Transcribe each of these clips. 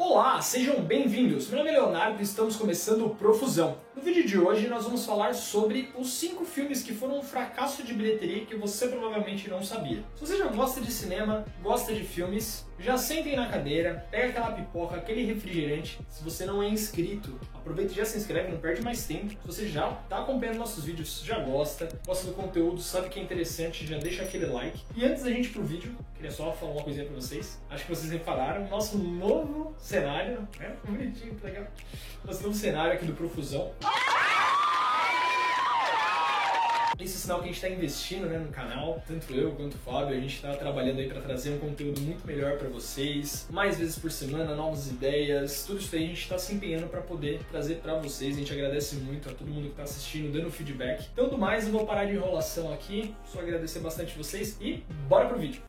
Olá, sejam bem-vindos. Meu nome é Leonardo e estamos começando o Profusão. No vídeo de hoje nós vamos falar sobre os 5 filmes que foram um fracasso de bilheteria que você provavelmente não sabia. Se você já gosta de cinema, gosta de filmes, já sentem na cadeira, pega aquela pipoca, aquele refrigerante. Se você não é inscrito, aproveita e já se inscreve, não perde mais tempo. Se você já está acompanhando nossos vídeos, já gosta, gosta do conteúdo, sabe que é interessante, já deixa aquele like. E antes da gente ir pro vídeo, queria só falar uma coisinha pra vocês. Acho que vocês repararam, nosso novo cenário, né? Bonitinho, legal. Nosso novo cenário aqui do Profusão. Esse é sinal que a gente está investindo né, no canal, tanto eu quanto o Fábio, a gente está trabalhando aí para trazer um conteúdo muito melhor para vocês, mais vezes por semana, novas ideias, tudo isso aí a gente está se empenhando para poder trazer para vocês. A gente agradece muito a todo mundo que está assistindo, dando feedback. Do mais, eu vou parar de enrolação aqui, só agradecer bastante vocês e bora pro vídeo.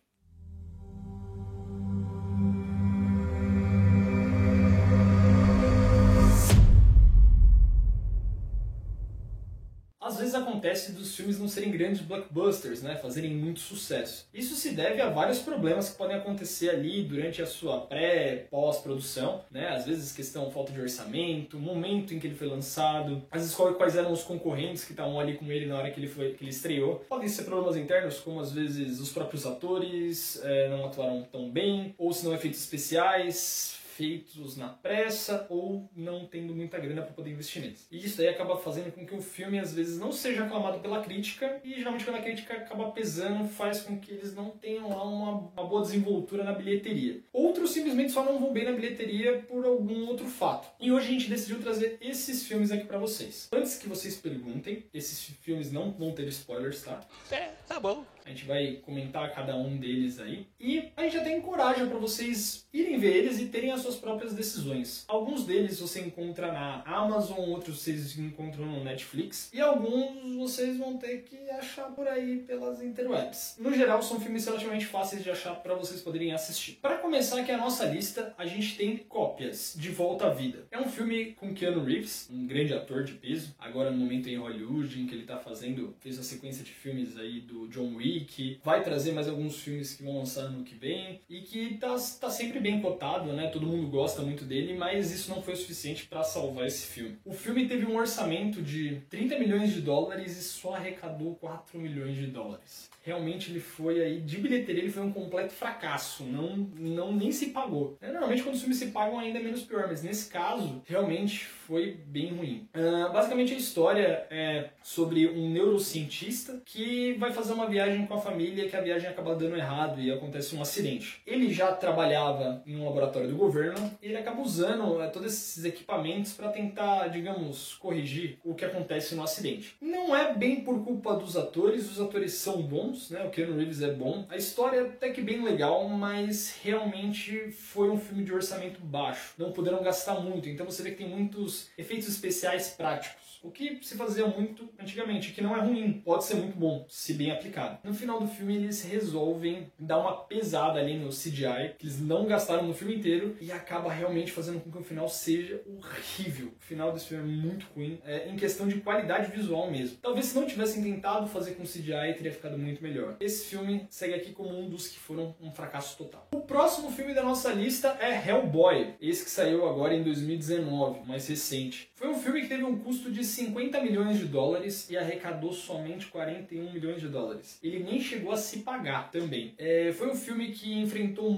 Acontece dos filmes não serem grandes blockbusters, né, fazerem muito sucesso. Isso se deve a vários problemas que podem acontecer ali durante a sua pré, pós-produção, né? Às vezes questão falta de orçamento, momento em que ele foi lançado, às vezes quais eram os concorrentes que estavam ali com ele na hora que ele foi que ele estreou. Podem ser problemas internos, como às vezes os próprios atores é, não atuaram tão bem, ou se não efeitos especiais, feitos na pressa ou não tendo muita grana para poder investir neles. E isso aí acaba fazendo com que o filme às vezes não seja aclamado pela crítica e geralmente quando a crítica acaba pesando faz com que eles não tenham lá uma, uma boa desenvoltura na bilheteria. Outros simplesmente só não vão bem na bilheteria por algum outro fato. E hoje a gente decidiu trazer esses filmes aqui para vocês. Antes que vocês perguntem, esses filmes não vão ter spoilers, tá? É, tá bom. A gente vai comentar cada um deles aí. E a gente tem coragem para vocês irem ver eles e terem as suas próprias decisões. Alguns deles você encontra na Amazon, outros vocês encontram no Netflix. E alguns vocês vão ter que achar por aí pelas interwebs. No geral, são filmes relativamente fáceis de achar para vocês poderem assistir. Para começar aqui a nossa lista, a gente tem Cópias, De Volta à Vida. É um filme com Keanu Reeves, um grande ator de peso. Agora no momento em Hollywood, em que ele tá fazendo, fez a sequência de filmes aí do John Wick, que vai trazer mais alguns filmes que vão lançar ano que vem e que tá, tá sempre bem cotado, né? Todo mundo gosta muito dele, mas isso não foi o suficiente para salvar esse filme. O filme teve um orçamento de 30 milhões de dólares e só arrecadou 4 milhões de dólares. Realmente ele foi aí, de bilheteria, ele foi um completo fracasso, não, não nem se pagou. É, normalmente quando os filmes se pagam ainda é menos pior, mas nesse caso realmente foi bem ruim. Uh, basicamente a história é sobre um neurocientista que vai fazer uma viagem com a família que a viagem acaba dando errado e acontece um acidente. Ele já trabalhava em um laboratório do governo e ele acaba usando é, todos esses equipamentos para tentar, digamos, corrigir o que acontece no acidente. Não é bem por culpa dos atores, os atores são bons, né? O Keanu Reeves é bom. A história é até que bem legal, mas realmente foi um filme de orçamento baixo. Não puderam gastar muito, então você vê que tem muitos efeitos especiais práticos. O que se fazia muito antigamente, que não é ruim, pode ser muito bom, se bem aplicado. No final do filme, eles resolvem dar uma pesada ali no CGI, que eles não gastaram no filme inteiro, e acaba realmente fazendo com que o final seja horrível. O final desse filme é muito ruim, é, em questão de qualidade visual mesmo. Talvez se não tivessem tentado fazer com CGI, teria ficado muito melhor. Esse filme segue aqui como um dos que foram um fracasso total. O próximo filme da nossa lista é Hellboy, esse que saiu agora em 2019, mais recente. Foi um filme que teve um custo de 50 milhões de dólares e arrecadou somente 41 milhões de dólares. Ele nem chegou a se pagar também. É, foi um filme que enfrentou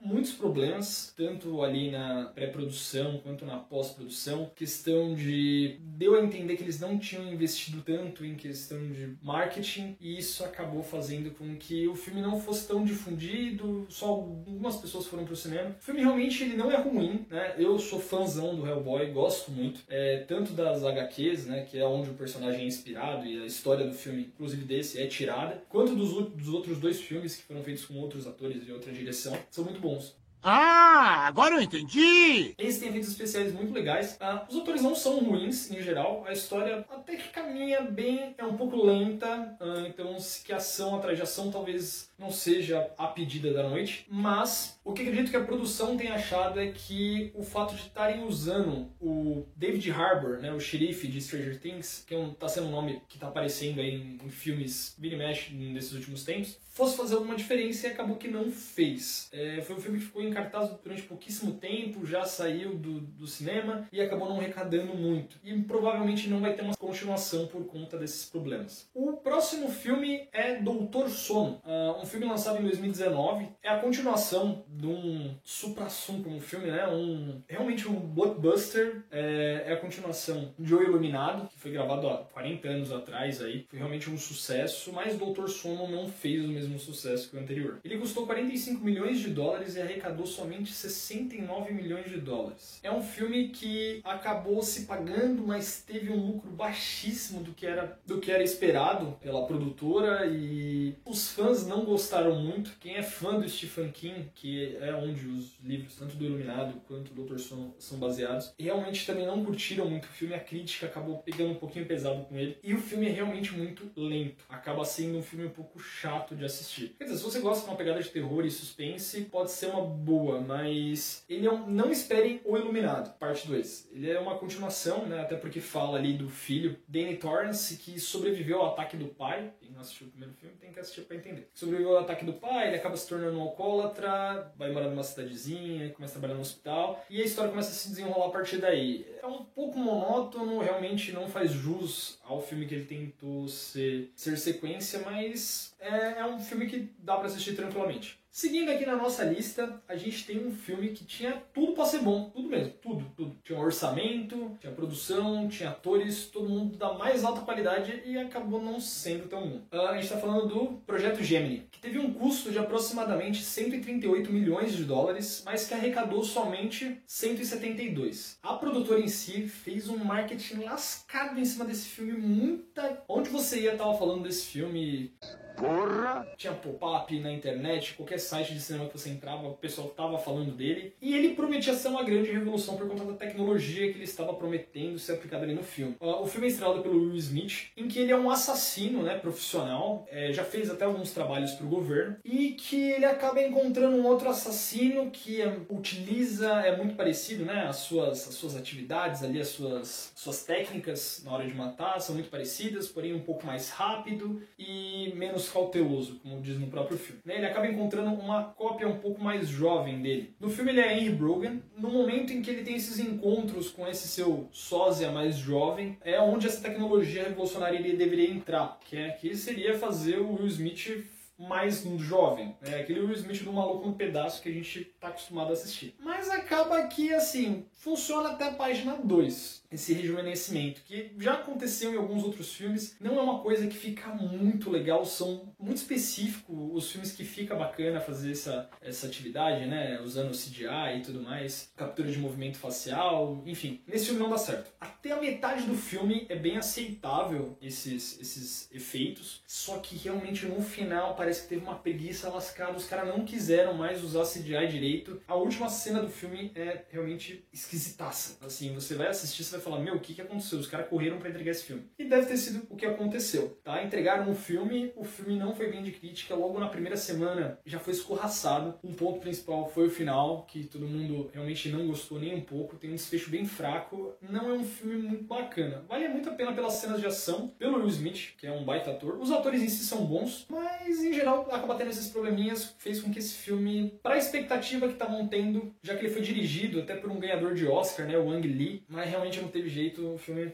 muitos problemas, tanto ali na pré-produção quanto na pós-produção. Questão de. deu a entender que eles não tinham investido tanto em questão de marketing e isso acabou fazendo com que o filme não fosse tão difundido, só algumas pessoas foram pro cinema. O filme realmente ele não é ruim, né? Eu sou fãzão do Hellboy, gosto muito, é, tanto das HQs, né, que é onde o personagem é inspirado e a história do filme, inclusive desse, é tirada, quanto dos, dos outros dois filmes que foram feitos com outros atores e outra direção, são muito bons. Ah, agora eu entendi! Esse tem efeitos especiais muito legais. Ah, os atores não são ruins, em geral. A história até que caminha bem, é um pouco lenta. Ah, então, se que ação atrás de ação talvez não seja a pedida da noite. Mas O que acredito que a produção tem achado é que o fato de estarem usando o David Harbour, né, o xerife de Stranger Things, que é um, tá sendo um nome que tá aparecendo aí em, em filmes Billy Mesh nesses últimos tempos, fosse fazer alguma diferença e acabou que não fez. É, foi um filme que ficou cartaz durante pouquíssimo tempo, já saiu do, do cinema e acabou não arrecadando muito. E provavelmente não vai ter uma continuação por conta desses problemas. O próximo filme é Doutor Sono, uh, um filme lançado em 2019. É a continuação de um supra-sumo como filme, né? Um, realmente um blockbuster. É, é a continuação de O Iluminado, que foi gravado há 40 anos atrás aí. Foi realmente um sucesso, mas Doutor Sono não fez o mesmo sucesso que o anterior. Ele custou 45 milhões de dólares e arrecadou somente 69 milhões de dólares. É um filme que acabou se pagando, mas teve um lucro baixíssimo do que era, do que era esperado pela produtora e os fãs não gostaram muito. Quem é fã do Stephen King, que é onde os livros, tanto do Iluminado quanto do Doutor Sono, são baseados, realmente também não curtiram muito o filme. A crítica acabou pegando um pouquinho pesado com ele. E o filme é realmente muito lento. Acaba sendo um filme um pouco chato de assistir. Quer dizer, se você gosta de uma pegada de terror e suspense, pode ser uma boa, mas ele é um, não esperem O Iluminado, parte 2. Ele é uma continuação, né, até porque fala ali do filho, Danny Torrance, que sobreviveu ao ataque do pai. Quem não assistiu o primeiro filme tem que assistir para entender. Sobreviveu ao ataque do pai, ele acaba se tornando um alcoólatra, vai morar numa cidadezinha, começa a trabalhar no hospital, e a história começa a se desenrolar a partir daí. É um pouco monótono, realmente não faz jus ao filme que ele tentou ser, ser sequência, mas é, é um filme que dá para assistir tranquilamente. Seguindo aqui na nossa lista, a gente tem um filme que tinha tudo para ser bom, tudo mesmo, tudo, tudo. Tinha orçamento, tinha produção, tinha atores, todo mundo da mais alta qualidade e acabou não sendo tão bom. Uh, a gente está falando do Projeto Gemini, que teve um custo de aproximadamente 138 milhões de dólares, mas que arrecadou somente 172. A produtora em si fez um marketing lascado em cima desse filme, muita... Onde você ia tava falando desse filme Porra! Tinha pop-up na internet, qualquer site de cinema que você entrava, o pessoal tava falando dele. E ele prometia ser uma grande revolução por conta da tecnologia que ele estava prometendo ser aplicada ali no filme. O filme é estrelado pelo Will Smith, em que ele é um assassino, né, profissional, é, já fez até alguns trabalhos para o governo, e que ele acaba encontrando um outro assassino que é, utiliza, é muito parecido, né, as suas, as suas atividades ali, as suas, suas técnicas na hora de matar são muito parecidas, porém um pouco mais rápido e menos cauteloso, como diz no próprio filme. Né? Ele acaba encontrando uma cópia um pouco mais jovem dele. No filme ele é Henry Brogan. No momento em que ele tem esses encontros com esse seu sósia mais jovem, é onde essa tecnologia revolucionária deveria entrar, que é que seria fazer o Will Smith mais jovem. É aquele Will Smith do maluco no pedaço que a gente tá acostumado a assistir. Mas acaba que, assim, funciona até a página 2 esse rejuvenescimento, que já aconteceu em alguns outros filmes, não é uma coisa que fica muito legal, são muito específicos os filmes que fica bacana fazer essa, essa atividade, né, usando CGI e tudo mais, captura de movimento facial, enfim, nesse filme não dá certo. Até a metade do filme é bem aceitável esses, esses efeitos, só que realmente no final parece que teve uma preguiça lascada, os caras não quiseram mais usar CGI direito. A última cena do filme é realmente esquisitaça, assim, você vai assistir, você vai falar, meu, o que, que aconteceu? Os caras correram para entregar esse filme. E deve ter sido o que aconteceu, tá? Entregaram um filme, o filme não foi bem de crítica, logo na primeira semana já foi escorraçado. Um ponto principal foi o final, que todo mundo realmente não gostou nem um pouco, tem um desfecho bem fraco. Não é um filme muito bacana. Vale muito a pena pelas cenas de ação, pelo Will Smith, que é um baita ator. Os atores em si são bons, mas em geral acaba tendo esses probleminhas, fez com que esse filme, para a expectativa que estavam tendo, já que ele foi dirigido até por um ganhador de Oscar, né, o Wang Lee, mas realmente não teve jeito, o filme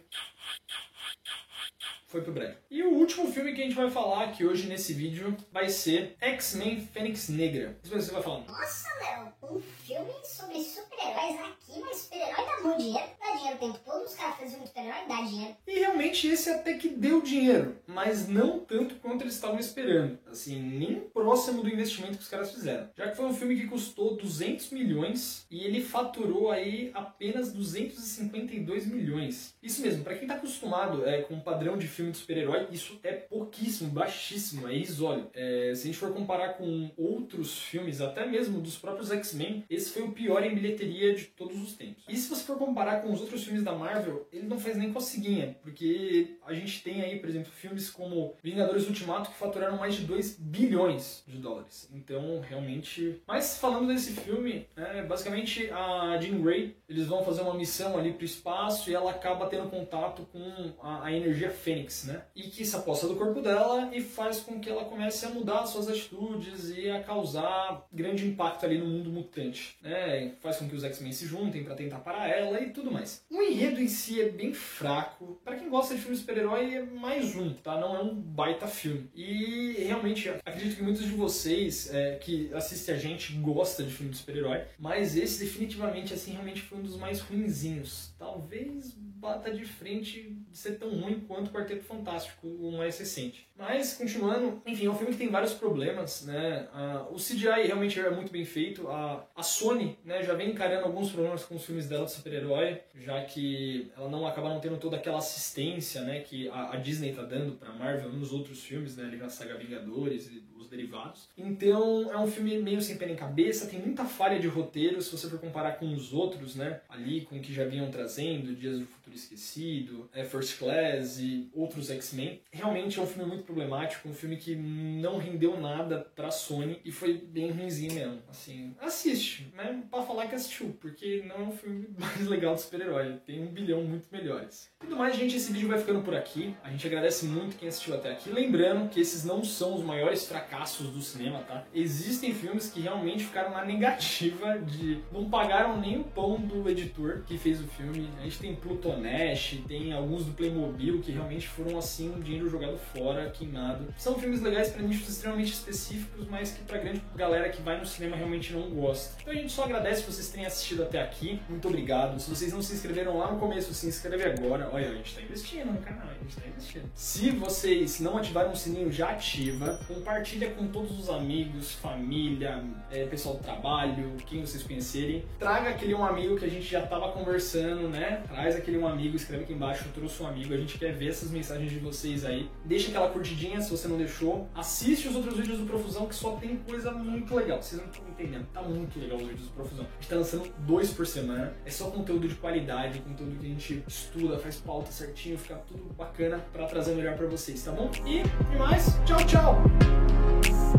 foi pro breve. E o último filme que a gente vai falar aqui hoje nesse vídeo vai ser X-Men Fênix Negra. Você vai falar. Nossa, Léo, um filme sobre super-heróis aqui, mas super-herói dá muito dinheiro. Dá dinheiro o tempo todo, os caras fazem um super-herói, dá dinheiro. E realmente esse até que deu dinheiro, mas não tanto quanto eles estavam esperando. Assim, nem próximo do investimento que os caras fizeram. Já que foi um filme que custou 200 milhões e ele faturou aí apenas 252 milhões. Isso mesmo, para quem tá acostumado é, com o padrão de filme filme de super-herói, isso é pouquíssimo, baixíssimo, é isólio. É, se a gente for comparar com outros filmes, até mesmo dos próprios X-Men, esse foi o pior em bilheteria de todos os tempos. E se você for comparar com os outros filmes da Marvel, ele não faz nem coceguinha, porque a gente tem aí, por exemplo, filmes como Vingadores Ultimato que faturaram mais de 2 bilhões de dólares. Então, realmente. Mas falando desse filme, é, basicamente a Jean Grey, eles vão fazer uma missão ali pro espaço e ela acaba tendo contato com a, a energia Fênix, né? E que se aposta do corpo dela e faz com que ela comece a mudar suas atitudes e a causar grande impacto ali no mundo mutante, né? Faz com que os X-Men se juntem para tentar parar ela e tudo mais. O enredo em si é bem fraco. Para quem gosta de filme super-herói, é mais um, tá? Não é um baita filme. E realmente, acredito que muitos de vocês é, que assistem a gente gostam de filme de super-herói, mas esse definitivamente, assim, realmente foi um dos mais ruinzinhos. Talvez bata de frente de ser tão ruim quanto o Quarteto Fantástico, o mais recente. Mas, continuando, enfim, é um filme que tem vários problemas, né? Uh, o CGI realmente é muito bem feito. A, a Sony né, já vem encarando alguns problemas com os filmes dela de super-herói, já que ela não acaba não tendo toda aquela assistência né, que a, a Disney tá dando pra Marvel nos outros filmes, né? Ali na saga Vingadores e os derivados. Então, é um filme meio sem pé nem cabeça, tem muita falha de roteiro, se você for comparar com os outros, né? Ali, com o que já vinham trazendo, Dias do Futuro Esquecido, é, First Class e outros X-Men. Realmente é um filme muito problemático, um filme que não rendeu nada pra Sony e foi bem ruimzinho mesmo. Assim, assiste, né? Pra falar que assistiu, porque não é um filme mais legal de super-herói. Tem um bilhão muito melhores. E do mais, gente, esse vídeo vai ficando por aqui. A gente agradece muito quem assistiu até aqui. Lembrando que esses não são os maiores fracassos do cinema, tá? Existem filmes que realmente ficaram na negativa de não pagaram nem o pão do editor que fez o filme. A gente tem Plutonash, tem alguns do Playmobil que realmente foram assim, um dinheiro jogado fora, queimado. São filmes legais para nichos extremamente específicos, mas que pra grande galera que vai no cinema realmente não gosta. Então a gente só agradece vocês tenham assistido até aqui. Muito obrigado. Se vocês não se inscreveram lá no começo, se inscreve agora. Olha, a gente tá investindo no canal, a gente tá investindo. Se vocês não ativaram o sininho, já ativa. Compartilha com todos os amigos, família, é, pessoal do trabalho, quem vocês conhecerem. Traga aquele um amigo que a gente já tava conversando, né? Traz aquele um amigo, escreve aqui embaixo, trouxe um amigo. A gente quer ver essas mensagens de vocês aí. Deixa aquela curtidinha se você não deixou. Assiste os outros vídeos do Profusão que só tem coisa muito legal. Vocês não estão entendendo, tá muito legal os vídeos do Profusão. A gente tá lançando dois por semana. É só conteúdo de qualidade, conteúdo que a gente estuda, faz pauta certinho, fica tudo bacana para trazer melhor para vocês, tá bom? E, e mais, tchau, tchau!